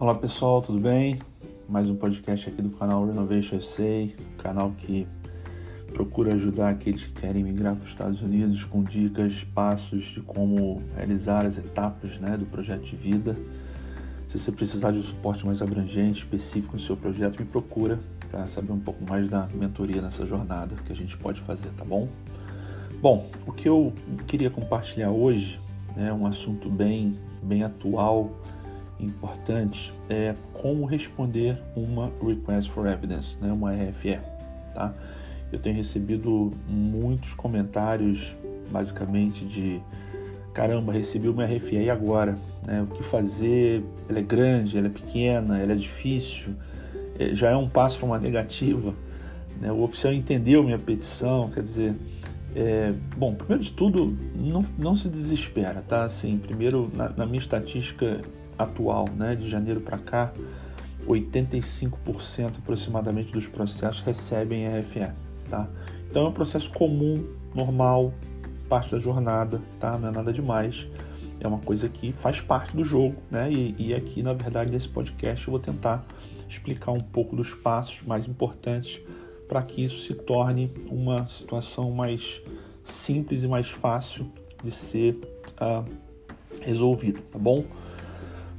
Olá pessoal, tudo bem? Mais um podcast aqui do canal Renovation SA, canal que procura ajudar aqueles que querem migrar para os Estados Unidos com dicas, passos de como realizar as etapas né, do projeto de vida. Se você precisar de um suporte mais abrangente, específico no seu projeto, me procura para saber um pouco mais da mentoria nessa jornada que a gente pode fazer, tá bom? Bom, o que eu queria compartilhar hoje é né, um assunto bem, bem atual importante é como responder uma Request for Evidence, né, uma RFE. Tá? Eu tenho recebido muitos comentários, basicamente, de caramba, recebi uma RFE e agora? Né? O que fazer? Ela é grande, ela é pequena, ela é difícil, é, já é um passo para uma negativa. Né? O oficial entendeu minha petição, quer dizer, é, bom, primeiro de tudo, não, não se desespera, tá? Assim, primeiro, na, na minha estatística atual, né, de janeiro para cá, 85% aproximadamente dos processos recebem RFE, tá? Então é um processo comum, normal, parte da jornada, tá? Não é nada demais. É uma coisa que faz parte do jogo, né? E, e aqui, na verdade, nesse podcast eu vou tentar explicar um pouco dos passos mais importantes para que isso se torne uma situação mais simples e mais fácil de ser uh, resolvida, tá bom?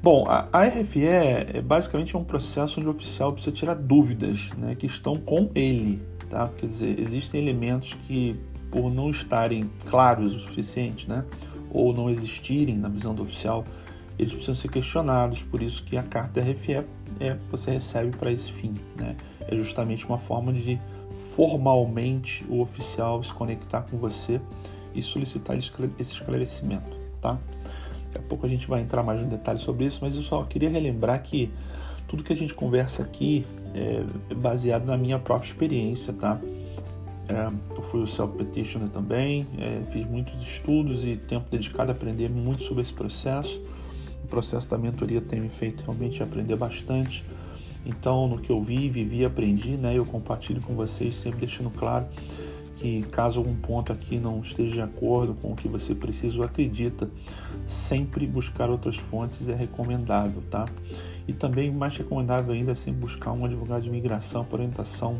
Bom, a, a RFE é, basicamente é um processo onde o oficial precisa tirar dúvidas né, que estão com ele. Tá? Quer dizer, existem elementos que, por não estarem claros o suficiente, né, ou não existirem na visão do oficial, eles precisam ser questionados. Por isso que a carta RFE é, você recebe para esse fim. Né? É justamente uma forma de formalmente o oficial se conectar com você e solicitar esse esclarecimento. Tá? Daqui a pouco a gente vai entrar mais em detalhes sobre isso, mas eu só queria relembrar que tudo que a gente conversa aqui é baseado na minha própria experiência, tá? É, eu fui o self-petitioner também, é, fiz muitos estudos e tempo dedicado a aprender muito sobre esse processo. O processo da mentoria tem me feito realmente aprender bastante. Então, no que eu vi, vivi aprendi, né, eu compartilho com vocês, sempre deixando claro que caso algum ponto aqui não esteja de acordo com o que você precisa ou acredita, sempre buscar outras fontes é recomendável, tá? E também mais recomendável ainda é sempre buscar um advogado de imigração para orientação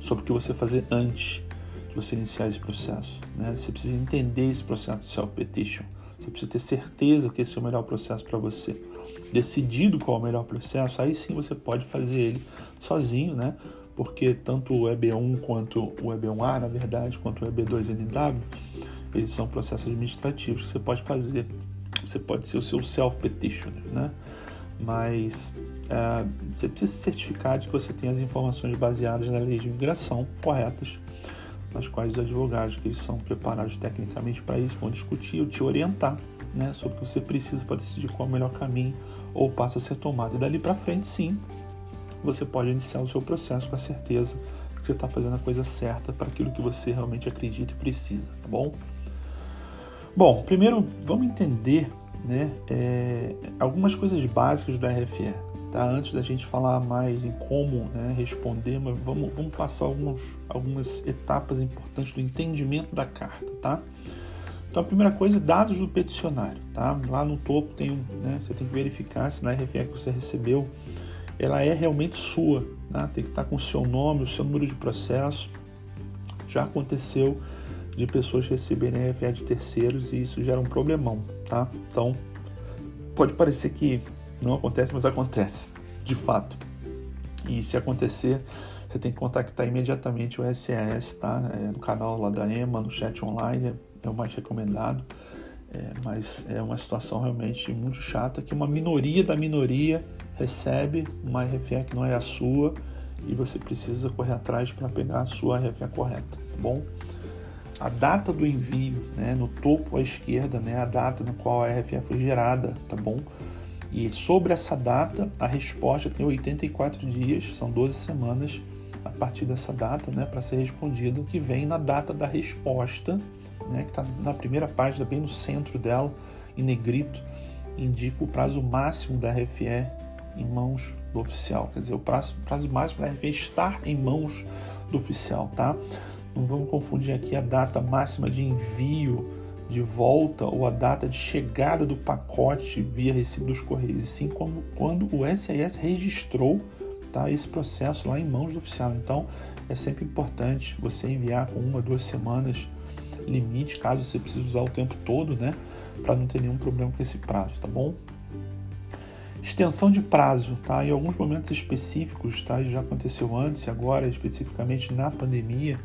sobre o que você fazer antes de você iniciar esse processo, né? Você precisa entender esse processo de self-petition, você precisa ter certeza que esse é o melhor processo para você. Decidido qual é o melhor processo, aí sim você pode fazer ele sozinho, né? Porque tanto o EB1 quanto o EB1A, na verdade, quanto o EB2NW, eles são processos administrativos que você pode fazer. Você pode ser o seu self-petitioner, né? Mas é, você precisa se certificar de que você tem as informações baseadas na lei de imigração corretas, nas quais os advogados que eles são preparados tecnicamente para isso vão discutir ou te orientar né, sobre o que você precisa para decidir qual é o melhor caminho ou passo a ser tomado. E dali para frente, sim, você pode iniciar o seu processo com a certeza que você está fazendo a coisa certa para aquilo que você realmente acredita e precisa, tá bom? Bom, primeiro vamos entender né, é, algumas coisas básicas do RFE. Tá? Antes da gente falar mais em como né, responder, mas vamos, vamos passar alguns, algumas etapas importantes do entendimento da carta. Tá? Então, a primeira coisa, dados do peticionário. Tá? Lá no topo tem, né, você tem que verificar se na RFE que você recebeu ela é realmente sua, né? tem que estar com o seu nome, o seu número de processo. Já aconteceu de pessoas receberem RFE de terceiros e isso gera um problemão, tá? Então, pode parecer que não acontece, mas acontece, de fato. E se acontecer, você tem que contactar imediatamente o SES, tá? É, no canal lá da EMA, no chat online, é o mais recomendado. É, mas é uma situação realmente muito chata que uma minoria da minoria recebe uma RFE que não é a sua e você precisa correr atrás para pegar a sua RFE correta, tá bom? A data do envio, né, no topo à esquerda, né, a data na qual a RFE foi gerada, tá bom? E sobre essa data, a resposta tem 84 dias, são 12 semanas a partir dessa data, né, para ser respondida, que vem na data da resposta, né, que está na primeira página, bem no centro dela, em negrito, indica o prazo máximo da RFE em mãos do oficial. Quer dizer, o prazo, prazo máximo da RFE estar em mãos do oficial, tá? Não vamos confundir aqui a data máxima de envio de volta ou a data de chegada do pacote via recibo dos Correios, e sim quando, quando o SIS registrou tá, esse processo lá em mãos do oficial. Então, é sempre importante você enviar com uma, duas semanas limite, caso você precise usar o tempo todo, né, para não ter nenhum problema com esse prazo, tá bom? Extensão de prazo, tá? Em alguns momentos específicos, tá? Já aconteceu antes e agora, especificamente na pandemia,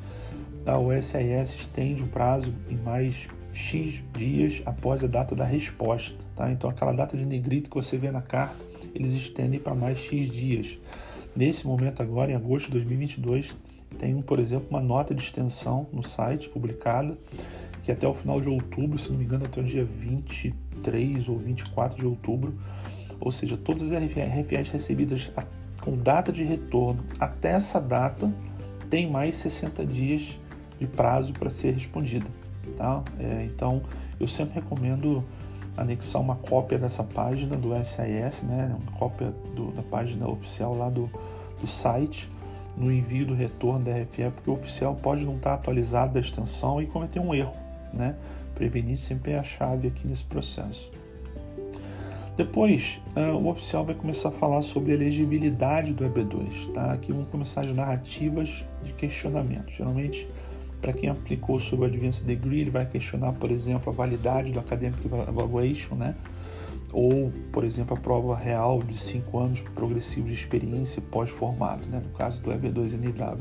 tá? o SIS estende o prazo em mais X dias após a data da resposta, tá? Então, aquela data de negrito que você vê na carta, eles estendem para mais X dias. Nesse momento agora, em agosto de 2022, tem, por exemplo, uma nota de extensão no site publicada, que até o final de outubro, se não me engano, até o dia 23 ou 24 de outubro, ou seja, todas as RFIs recebidas com data de retorno até essa data tem mais 60 dias de prazo para ser respondida. Tá? É, então, eu sempre recomendo anexar uma cópia dessa página do SIS, né? uma cópia do, da página oficial lá do, do site, no envio do retorno da RFE, porque o oficial pode não estar atualizado da extensão e cometer um erro. Né? Prevenir sempre é a chave aqui nesse processo. Depois, uh, o oficial vai começar a falar sobre a elegibilidade do EB2. Tá? Aqui vão começar as narrativas de questionamento. Geralmente, para quem aplicou sobre o Advanced Degree, ele vai questionar, por exemplo, a validade do Academic Evaluation, né? ou, por exemplo, a prova real de 5 anos progressivo de experiência pós-formado, né? no caso do EB2NW.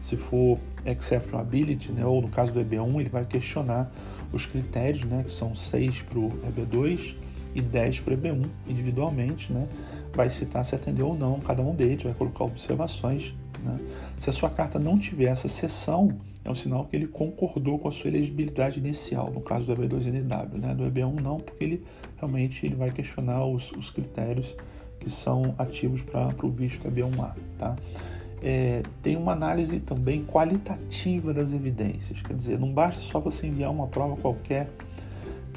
Se for Exceptional Ability, né? ou no caso do EB1, ele vai questionar os critérios, né? que são 6 para o EB2 e 10 para o EB1 individualmente, né? vai citar se atendeu ou não cada um deles, vai colocar observações. Né? Se a sua carta não tiver essa seção, é um sinal que ele concordou com a sua elegibilidade inicial, no caso do EB2NW. Né? Do EB1 não, porque ele realmente ele vai questionar os, os critérios que são ativos para o visto EB1A. Tá? É, tem uma análise também qualitativa das evidências, quer dizer, não basta só você enviar uma prova qualquer,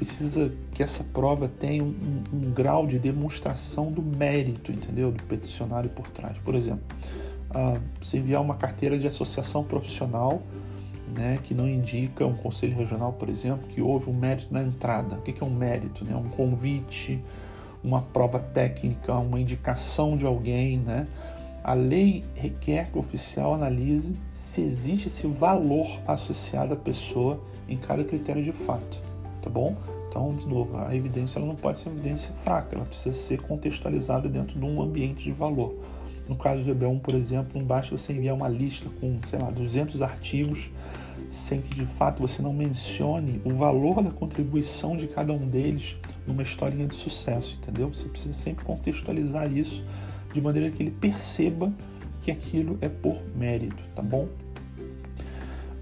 precisa que essa prova tenha um, um, um grau de demonstração do mérito, entendeu? Do peticionário por trás. Por exemplo, você enviar uma carteira de associação profissional né, que não indica um conselho regional, por exemplo, que houve um mérito na entrada. O que é um mérito? Né? Um convite, uma prova técnica, uma indicação de alguém. Né? A lei requer que o oficial analise se existe esse valor associado à pessoa em cada critério de fato, tá bom? Então, de novo, a evidência ela não pode ser uma evidência fraca, ela precisa ser contextualizada dentro de um ambiente de valor. No caso do EB1, por exemplo, não basta você enviar uma lista com, sei lá, 200 artigos sem que de fato você não mencione o valor da contribuição de cada um deles numa historinha de sucesso, entendeu? Você precisa sempre contextualizar isso de maneira que ele perceba que aquilo é por mérito, tá bom?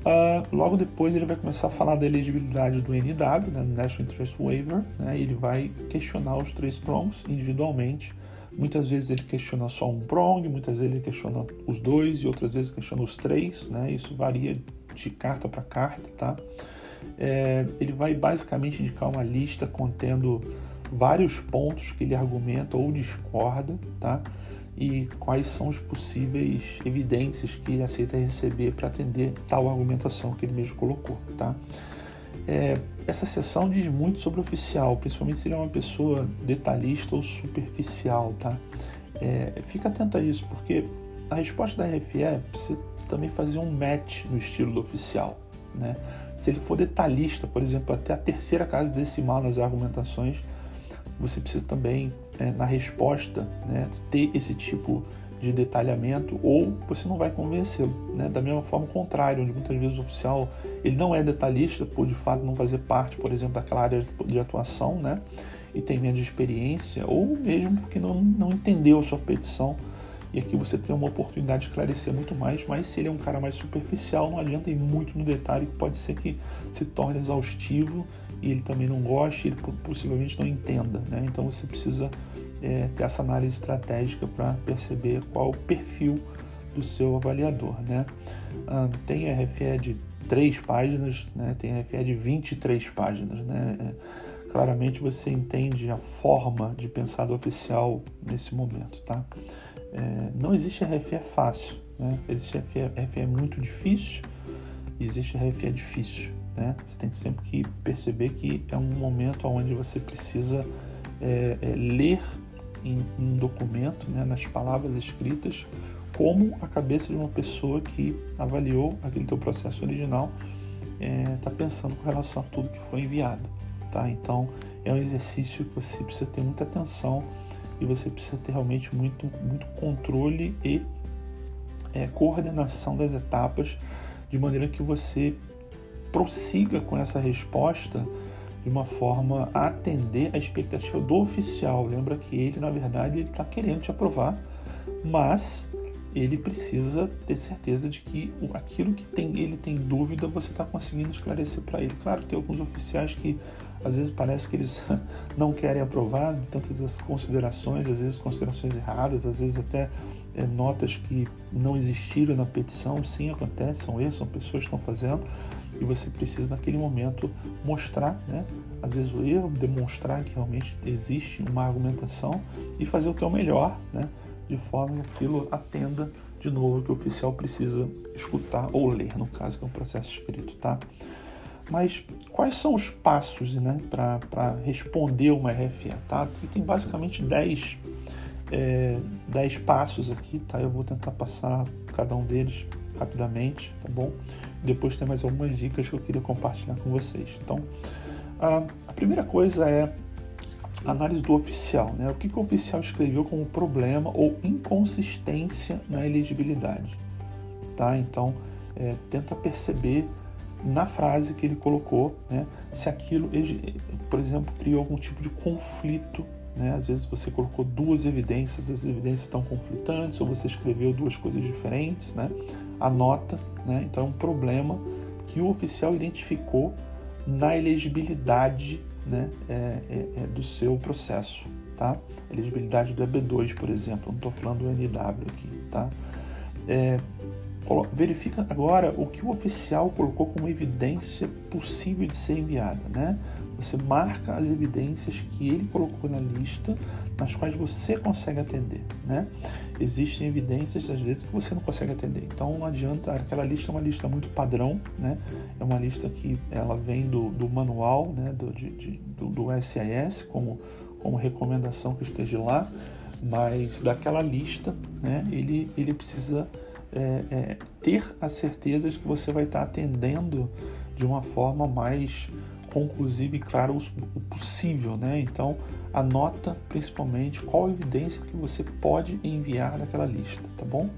Uh, logo depois ele vai começar a falar da elegibilidade do NW, né, National Interest Waiver, né, ele vai questionar os três prongs individualmente. Muitas vezes ele questiona só um prong, muitas vezes ele questiona os dois e outras vezes questiona os três, né, isso varia de carta para carta, tá? É, ele vai basicamente indicar uma lista contendo vários pontos que ele argumenta ou discorda, tá? E quais são os possíveis evidências que ele aceita receber para atender tal argumentação que ele mesmo colocou, tá? É, essa sessão diz muito sobre o oficial, principalmente se ele é uma pessoa detalhista ou superficial, tá? É, fica atento a isso, porque a resposta da RFE precisa também fazer um match no estilo do oficial. Né? Se ele for detalhista, por exemplo, até a terceira casa decimal nas argumentações, você precisa também, é, na resposta, né, ter esse tipo de detalhamento ou você não vai convencê-lo. Né? Da mesma forma, o contrário, onde muitas vezes o oficial ele não é detalhista por de fato não fazer parte, por exemplo, daquela área de atuação, né? e tem menos experiência, ou mesmo porque não, não entendeu a sua petição e aqui você tem uma oportunidade de esclarecer muito mais, mas se ele é um cara mais superficial, não adianta ir muito no detalhe, que pode ser que se torne exaustivo e ele também não goste, ele possivelmente não entenda. Né? Então você precisa é, ter essa análise estratégica para perceber qual o perfil do seu avaliador. Né? Ah, tem RFE de 3 páginas, né? tem RFE de 23 páginas. Né? É, claramente você entende a forma de pensar do oficial nesse momento. Tá? É, não existe RFE fácil, né? Existe RFE, RFE muito difícil existe RFE difícil. Né? Você tem sempre que perceber que é um momento onde você precisa é, é, ler em um documento, né, nas palavras escritas, como a cabeça de uma pessoa que avaliou aquele teu processo original está é, pensando com relação a tudo que foi enviado, tá? Então é um exercício que você precisa ter muita atenção e você precisa ter realmente muito, muito controle e é, coordenação das etapas de maneira que você prossiga com essa resposta de uma forma a atender a expectativa do oficial. Lembra que ele, na verdade, ele está querendo te aprovar, mas ele precisa ter certeza de que aquilo que tem, ele tem dúvida você está conseguindo esclarecer para ele. Claro, tem alguns oficiais que às vezes parece que eles não querem aprovar tantas as considerações, às vezes considerações erradas, às vezes até é, notas que não existiram na petição. Sim, acontece, são erros, são pessoas que estão fazendo e você precisa naquele momento mostrar, né? Às vezes o erro, demonstrar que realmente existe uma argumentação e fazer o teu melhor, né? De forma que aquilo atenda de novo que o oficial precisa escutar ou ler, no caso que é um processo escrito, tá? Mas quais são os passos né, para responder uma RFA? Tá? tem basicamente 10, é, 10 passos aqui, tá? Eu vou tentar passar cada um deles rapidamente, tá bom? Depois tem mais algumas dicas que eu queria compartilhar com vocês. Então, a, a primeira coisa é análise do oficial, né? O que, que o oficial escreveu como problema ou inconsistência na elegibilidade, tá? Então, é, tenta perceber na frase que ele colocou, né, se aquilo, por exemplo, criou algum tipo de conflito. Né? Às vezes você colocou duas evidências, as evidências estão conflitantes, ou você escreveu duas coisas diferentes. Né? Anota, né? então é um problema que o oficial identificou na elegibilidade né, é, é, é do seu processo. Tá? Elegibilidade do EB2, por exemplo, não estou falando do NW aqui. Tá? É, verifica agora o que o oficial colocou como evidência possível de ser enviada, né? Você marca as evidências que ele colocou na lista, nas quais você consegue atender, né? Existem evidências às vezes que você não consegue atender, então não adianta. Aquela lista é uma lista muito padrão, né? É uma lista que ela vem do, do manual, né? Do, de, de, do, do SIS como como recomendação que esteja lá, mas daquela lista, né? Ele ele precisa é, é, ter a certeza de que você vai estar atendendo de uma forma mais conclusiva e clara o possível, né? Então, anota principalmente qual evidência que você pode enviar daquela lista, tá bom?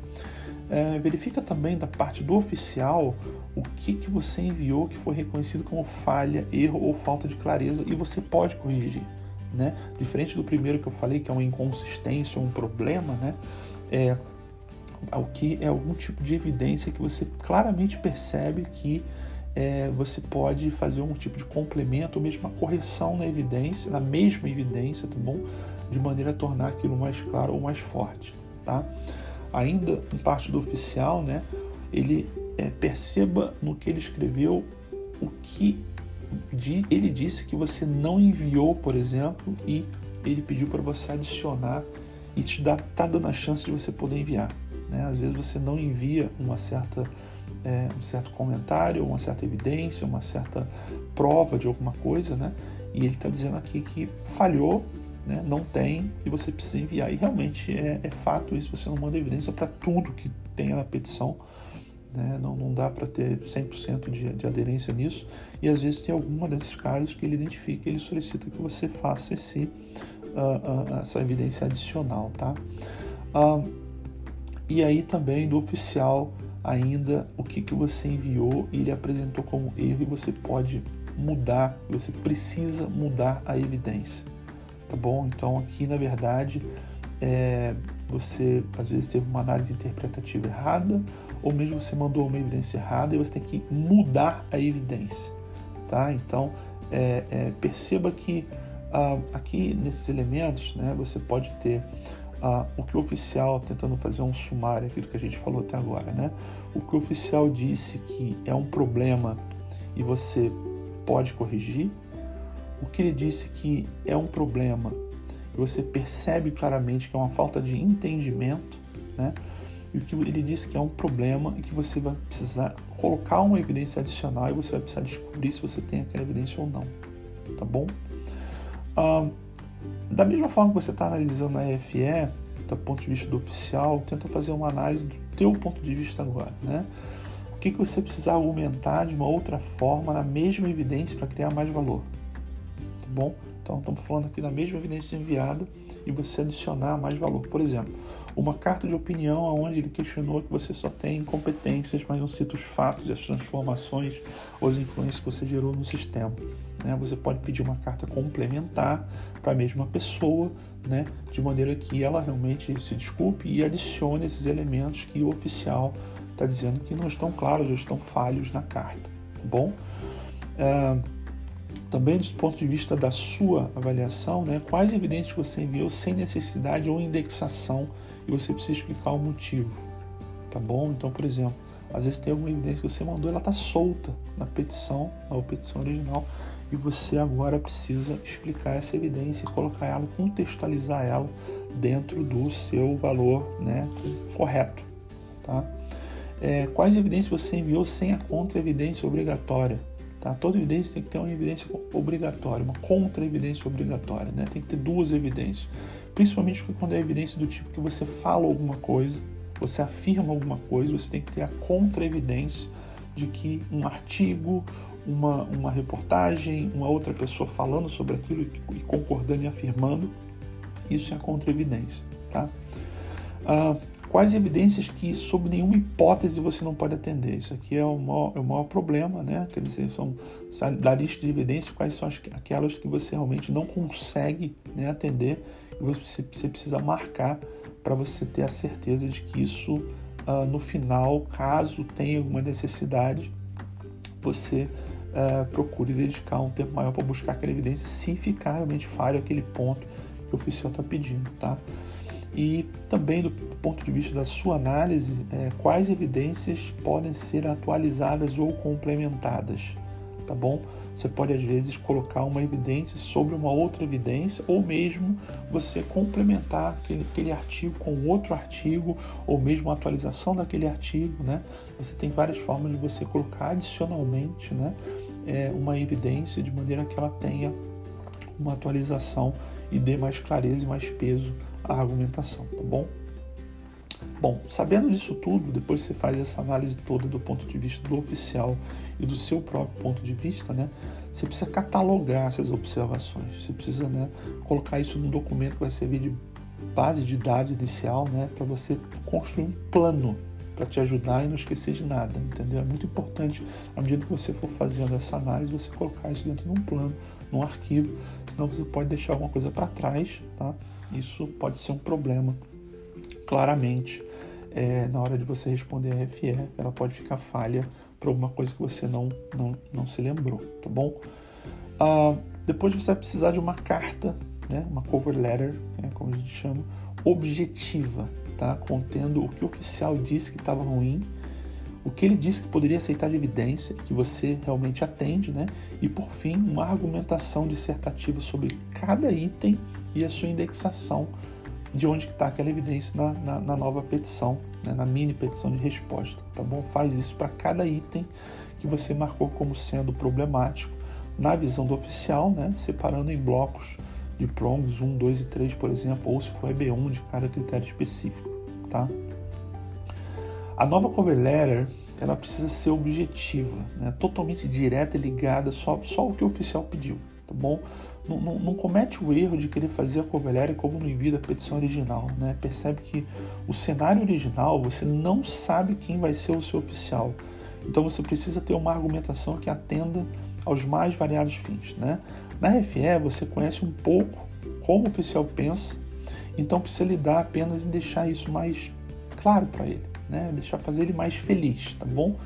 É, verifica também da parte do oficial o que, que você enviou que foi reconhecido como falha, erro ou falta de clareza e você pode corrigir, né? Diferente do primeiro que eu falei, que é uma inconsistência um problema, né? É, ao que é algum tipo de evidência que você claramente percebe que é, você pode fazer um tipo de complemento ou mesmo uma correção na evidência, na mesma evidência, tá bom? De maneira a tornar aquilo mais claro ou mais forte, tá? Ainda em parte do oficial, né? Ele é, perceba no que ele escreveu o que de, ele disse que você não enviou, por exemplo, e ele pediu para você adicionar e te dá, tá dando a chance de você poder enviar. Né? Às vezes você não envia uma certa, é, um certo comentário, uma certa evidência, uma certa prova de alguma coisa, né? e ele está dizendo aqui que falhou, né? não tem, e você precisa enviar. E realmente é, é fato isso, você não manda evidência para tudo que tenha na petição. Né? Não, não dá para ter 100% de, de aderência nisso, e às vezes tem alguma desses casos que ele identifica ele solicita que você faça esse, uh, uh, essa evidência adicional. Tá? Uh, e aí também do oficial ainda o que, que você enviou e ele apresentou como erro e você pode mudar, você precisa mudar a evidência, tá bom? Então aqui na verdade é, você às vezes teve uma análise interpretativa errada ou mesmo você mandou uma evidência errada e você tem que mudar a evidência, tá? Então é, é, perceba que ah, aqui nesses elementos, né, você pode ter ah, o que o oficial, tentando fazer um sumário aqui do que a gente falou até agora, né? O que o oficial disse que é um problema e você pode corrigir, o que ele disse que é um problema e você percebe claramente que é uma falta de entendimento, né? e o que ele disse que é um problema e que você vai precisar colocar uma evidência adicional e você vai precisar descobrir se você tem aquela evidência ou não, tá bom? Ah, da mesma forma que você está analisando a EFE, do ponto de vista do oficial, tenta fazer uma análise do teu ponto de vista agora, né? O que, que você precisa argumentar de uma outra forma na mesma evidência para criar mais valor, tá bom? Então, estamos falando aqui da mesma evidência enviada e você adicionar mais valor. Por exemplo, uma carta de opinião onde ele questionou que você só tem competências, mas não cita os fatos e as transformações ou as influências que você gerou no sistema. Né? Você pode pedir uma carta complementar para a mesma pessoa, né? de maneira que ela realmente se desculpe e adicione esses elementos que o oficial está dizendo que não estão claros ou estão falhos na carta. Tá bom? É também do ponto de vista da sua avaliação, né, quais evidências você enviou sem necessidade ou indexação e você precisa explicar o motivo, tá bom? Então, por exemplo, às vezes tem alguma evidência que você mandou, ela está solta na petição, na petição original, e você agora precisa explicar essa evidência e colocar ela, contextualizar ela dentro do seu valor né, correto. Tá? É, quais evidências você enviou sem a contra-evidência obrigatória? Tá? Toda evidência tem que ter uma evidência obrigatória, uma contra-evidência obrigatória. Né? Tem que ter duas evidências. Principalmente quando é evidência do tipo que você fala alguma coisa, você afirma alguma coisa, você tem que ter a contra-evidência de que um artigo, uma, uma reportagem, uma outra pessoa falando sobre aquilo e, concordando e afirmando, isso é a contra-evidência. Tá? Ah, Quais evidências que, sob nenhuma hipótese, você não pode atender? Isso aqui é o maior, é o maior problema, né? Quer dizer, são da lista de evidências, quais são as, aquelas que você realmente não consegue né, atender e você, você precisa marcar para você ter a certeza de que isso, uh, no final, caso tenha alguma necessidade, você uh, procure dedicar um tempo maior para buscar aquela evidência, se ficar realmente falho aquele ponto que o oficial está pedindo, tá? E também do ponto de vista da sua análise, é, quais evidências podem ser atualizadas ou complementadas, tá bom? Você pode às vezes colocar uma evidência sobre uma outra evidência ou mesmo você complementar aquele, aquele artigo com outro artigo ou mesmo a atualização daquele artigo, né? Você tem várias formas de você colocar adicionalmente, né? É, uma evidência de maneira que ela tenha uma atualização e dê mais clareza e mais peso a argumentação, tá bom? Bom, sabendo disso tudo, depois você faz essa análise toda do ponto de vista do oficial e do seu próprio ponto de vista, né? Você precisa catalogar essas observações. Você precisa, né, colocar isso num documento que vai servir de base de dados inicial, né, para você construir um plano para te ajudar e não esquecer de nada, entendeu? É muito importante, à medida que você for fazendo essa análise, você colocar isso dentro de um plano, num arquivo, senão você pode deixar alguma coisa para trás, tá? Isso pode ser um problema, claramente, é, na hora de você responder a RFE, ela pode ficar falha por alguma coisa que você não, não, não se lembrou, tá bom? Ah, depois você vai precisar de uma carta, né, uma cover letter, né, como a gente chama, objetiva, tá? contendo o que o oficial disse que estava ruim, o que ele disse que poderia aceitar de evidência, que você realmente atende, né? e por fim, uma argumentação dissertativa sobre cada item e a sua indexação de onde está aquela evidência na, na, na nova petição, né, na mini petição de resposta, tá bom? Faz isso para cada item que você marcou como sendo problemático na visão do oficial, né, separando em blocos de prongs 1, 2 e 3, por exemplo, ou se for EB1 de cada critério específico, tá? A nova cover letter ela precisa ser objetiva, né, totalmente direta e ligada só, só o que o oficial pediu, tá bom? não, não, não, comete o erro de querer fazer a cover como no envio da petição original. Né? Percebe que o cenário original você não sabe quem vai ser o seu oficial. Então você precisa ter uma argumentação que atenda aos mais variados fins. Né? Na RFE você conhece um pouco como o oficial pensa, então precisa lidar apenas em deixar isso mais claro para ele, né? deixar fazer ele mais feliz, tá bom?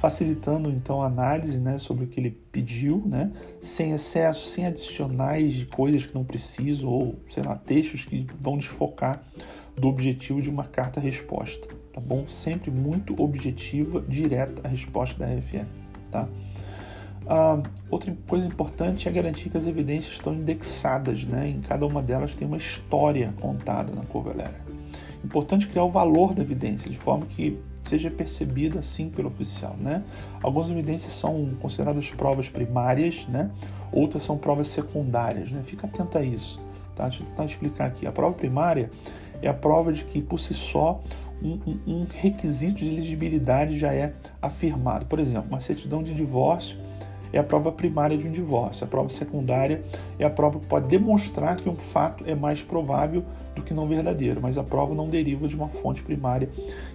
facilitando então a análise né, sobre o que ele pediu, né, sem excesso, sem adicionais de coisas que não preciso ou, sei lá, textos que vão desfocar do objetivo de uma carta-resposta, tá bom? Sempre muito objetiva, direta a resposta da RFE, tá? Ah, outra coisa importante é garantir que as evidências estão indexadas, né? Em cada uma delas tem uma história contada na letter. Importante criar o valor da evidência, de forma que seja percebida assim pelo oficial, né? Algumas evidências são consideradas provas primárias, né? Outras são provas secundárias, né? Fica atento a isso, tá? Deixa eu tentar explicar aqui. A prova primária é a prova de que por si só um, um, um requisito de elegibilidade já é afirmado. Por exemplo, uma certidão de divórcio é a prova primária de um divórcio. A prova secundária é a prova que pode demonstrar que um fato é mais provável do que não verdadeiro, mas a prova não deriva de uma fonte primária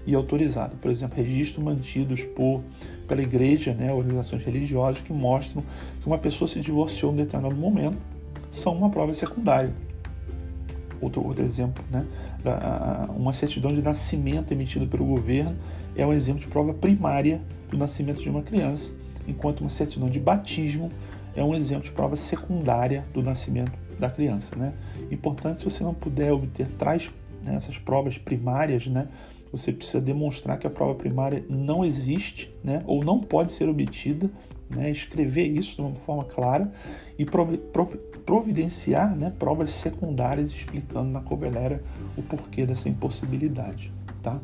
e autorizada. Por exemplo, registros mantidos por, pela igreja, né, organizações religiosas que mostram que uma pessoa se divorciou em determinado momento são uma prova secundária. Outro, outro exemplo, né, uma certidão de nascimento emitida pelo governo é um exemplo de prova primária do nascimento de uma criança enquanto uma certidão de batismo é um exemplo de prova secundária do nascimento da criança. Né? Importante, se você não puder obter traz né, essas provas primárias, né, você precisa demonstrar que a prova primária não existe né, ou não pode ser obtida, né, escrever isso de uma forma clara e providenciar né, provas secundárias explicando na covelera o porquê dessa impossibilidade. Tá?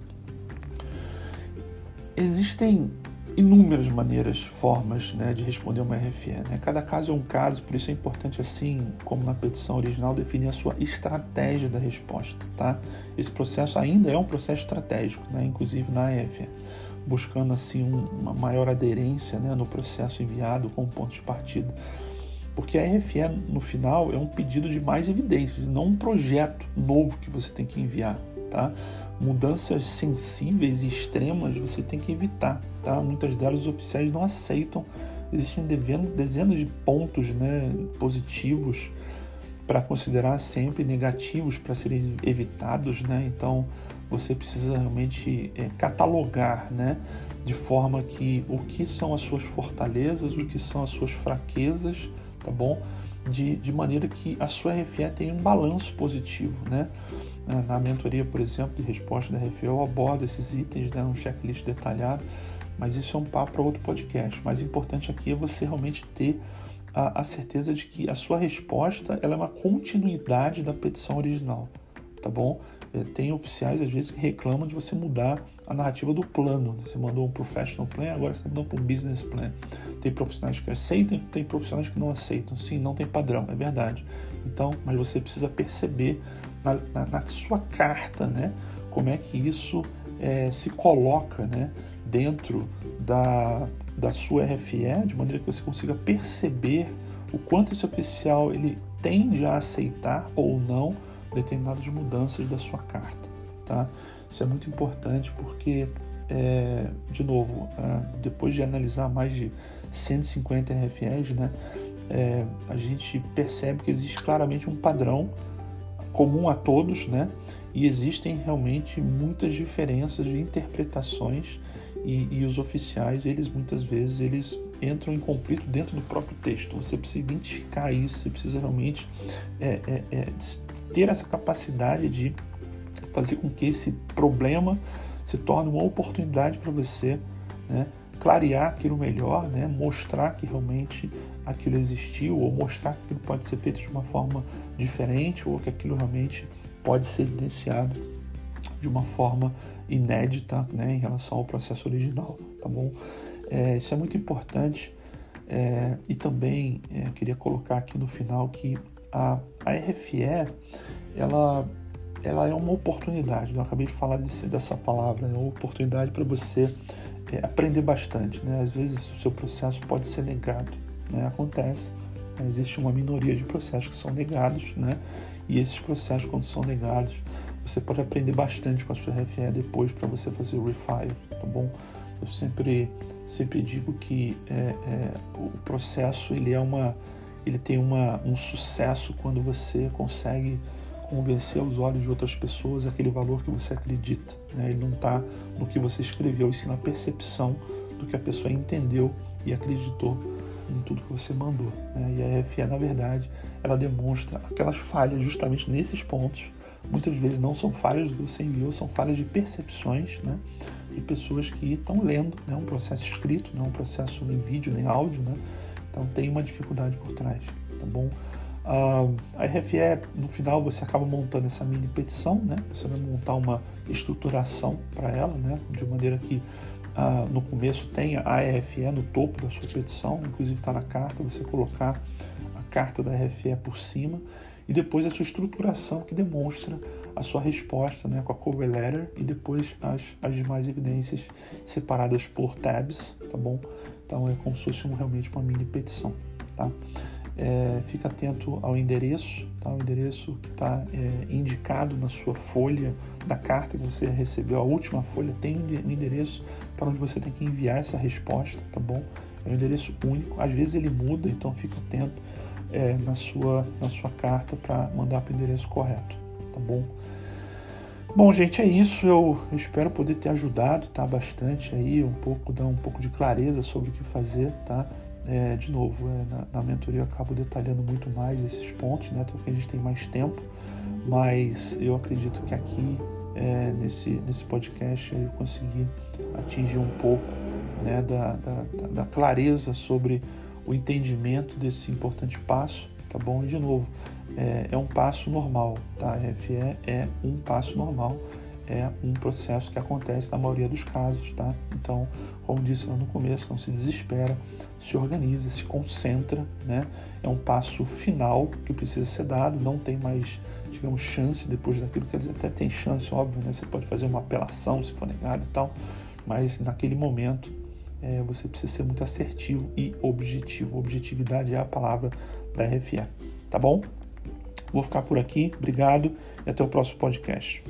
Existem inúmeras maneiras, formas né, de responder uma RFE. Né? Cada caso é um caso, por isso é importante, assim como na petição original, definir a sua estratégia da resposta. Tá? Esse processo ainda é um processo estratégico, né? inclusive na RFE, buscando assim um, uma maior aderência né, no processo enviado como ponto de partida. Porque a RFE, no final, é um pedido de mais evidências, não um projeto novo que você tem que enviar. Tá? Mudanças sensíveis e extremas você tem que evitar, tá? Muitas delas os oficiais não aceitam. Existem dezenas de pontos né, positivos para considerar sempre negativos para serem evitados, né? Então você precisa realmente é, catalogar, né? De forma que o que são as suas fortalezas, o que são as suas fraquezas, tá bom? De, de maneira que a sua RFE tenha um balanço positivo, né? Na mentoria, por exemplo, de resposta da RFE, eu abordo esses itens, né, um checklist detalhado, mas isso é um papo para outro podcast. O mais importante aqui é você realmente ter a, a, certeza de que a sua resposta ela é uma continuidade da petição original, tá bom? É, tem oficiais, às vezes, que reclamam de você mudar a narrativa do plano. Você mandou um professional plan, agora você mandou para um business plan. Tem profissionais que aceitam, tem profissionais que não aceitam. Sim, não tem padrão, é verdade. Então, mas você precisa perceber na, na, na sua carta, né? Como é que isso é, se coloca, né? Dentro da, da sua RFE, de maneira que você consiga perceber o quanto esse oficial ele tende a aceitar ou não determinadas mudanças da sua carta, tá? Isso é muito importante porque, é, de novo, é, depois de analisar mais de 150 RFEs, né, é, a gente percebe que existe claramente um padrão comum a todos, né? E existem realmente muitas diferenças de interpretações e, e, os oficiais, eles muitas vezes eles entram em conflito dentro do próprio texto. Você precisa identificar isso, você precisa realmente é, é, é, ter essa capacidade de fazer com que esse problema se torne uma oportunidade para você, né? clarear aquilo melhor, né? mostrar que realmente aquilo existiu ou mostrar que aquilo pode ser feito de uma forma diferente ou que aquilo realmente pode ser evidenciado de uma forma inédita né, em relação ao processo original, tá bom? É, isso é muito importante é, e também é, queria colocar aqui no final que a, a RFE ela, ela é uma oportunidade, eu acabei de falar desse, dessa palavra, é uma oportunidade para você é, aprender bastante, né? Às vezes o seu processo pode ser negado, né? Acontece, né? existe uma minoria de processos que são negados, né? E esses processos, quando são negados, você pode aprender bastante com a sua RFE depois para você fazer o refile, tá bom? Eu sempre, sempre digo que é, é, o processo ele é uma, ele tem uma, um sucesso quando você consegue convencer aos olhos de outras pessoas aquele valor que você acredita. Né? Ele não está no que você escreveu, e sim na percepção do que a pessoa entendeu e acreditou em tudo que você mandou. Né? E a RFE, na verdade, ela demonstra aquelas falhas justamente nesses pontos. Muitas vezes não são falhas do que você enviou, são falhas de percepções né? de pessoas que estão lendo né? um processo escrito, não um processo nem vídeo nem áudio. Né? Então tem uma dificuldade por trás. Tá bom? Uh, a RFE, no final, você acaba montando essa mini petição, né? Você vai montar uma estruturação para ela, né? De maneira que uh, no começo tenha a RFE no topo da sua petição, inclusive está na carta, você colocar a carta da RFE por cima e depois a sua estruturação que demonstra a sua resposta, né? Com a cover letter e depois as, as demais evidências separadas por tabs, tá bom? Então é como se fosse um, realmente uma mini petição, tá? É, fica atento ao endereço, tá? o endereço que está é, indicado na sua folha da carta que você recebeu, a última folha tem um endereço para onde você tem que enviar essa resposta, tá bom? É um endereço único, às vezes ele muda, então fica atento é, na, sua, na sua carta para mandar para o endereço correto, tá bom? Bom, gente, é isso. Eu, espero poder ter ajudado, tá? Bastante aí, um pouco, dar um pouco de clareza sobre o que fazer, tá? É, de novo, é, na, na, mentoria eu acabo detalhando muito mais esses pontos, né? Porque a gente tem mais tempo, mas eu acredito que aqui é, nesse, nesse podcast eu consegui atingir um pouco né, da, da, da, clareza sobre o entendimento desse importante passo, tá bom? E de novo, é, é um passo normal, tá? RFE é um passo normal é um processo que acontece na maioria dos casos, tá? Então, como disse lá no começo, não se desespera, se organiza, se concentra, né? É um passo final que precisa ser dado, não tem mais, digamos, chance depois daquilo, quer dizer, até tem chance, óbvio, né? Você pode fazer uma apelação se for negado e tal, mas naquele momento é, você precisa ser muito assertivo e objetivo. Objetividade é a palavra da RFE, tá bom? Vou ficar por aqui, obrigado e até o próximo podcast.